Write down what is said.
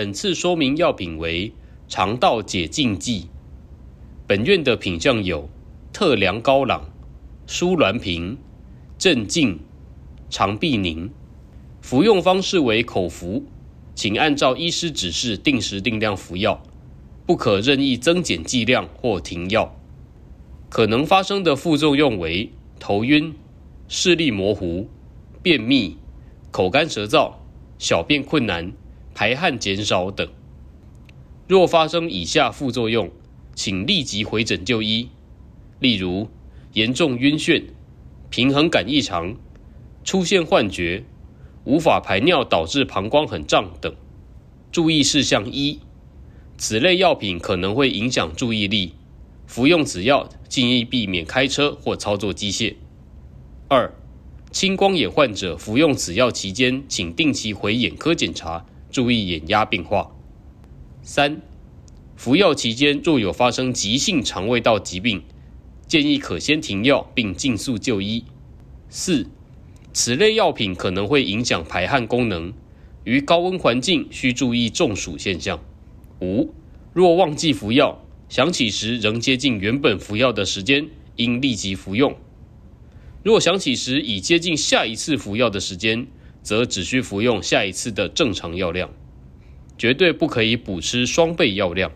本次说明药品为肠道解痉剂。本院的品项有特良高朗、舒鸾平、镇静、肠必宁。服用方式为口服，请按照医师指示定时定量服药，不可任意增减剂量或停药。可能发生的副作用为头晕、视力模糊、便秘、口干舌燥、小便困难、排汗减少等。若发生以下副作用，请立即回诊就医。例如，严重晕眩、平衡感异常、出现幻觉、无法排尿导致膀胱很胀等。注意事项一：此类药品可能会影响注意力。服用此药，建议避免开车或操作机械。二、青光眼患者服用此药期间，请定期回眼科检查，注意眼压变化。三、服药期间若有发生急性肠胃道疾病，建议可先停药并尽速就医。四、此类药品可能会影响排汗功能，于高温环境需注意中暑现象。五、若忘记服药，想起时仍接近原本服药的时间，应立即服用；若想起时已接近下一次服药的时间，则只需服用下一次的正常药量，绝对不可以补吃双倍药量。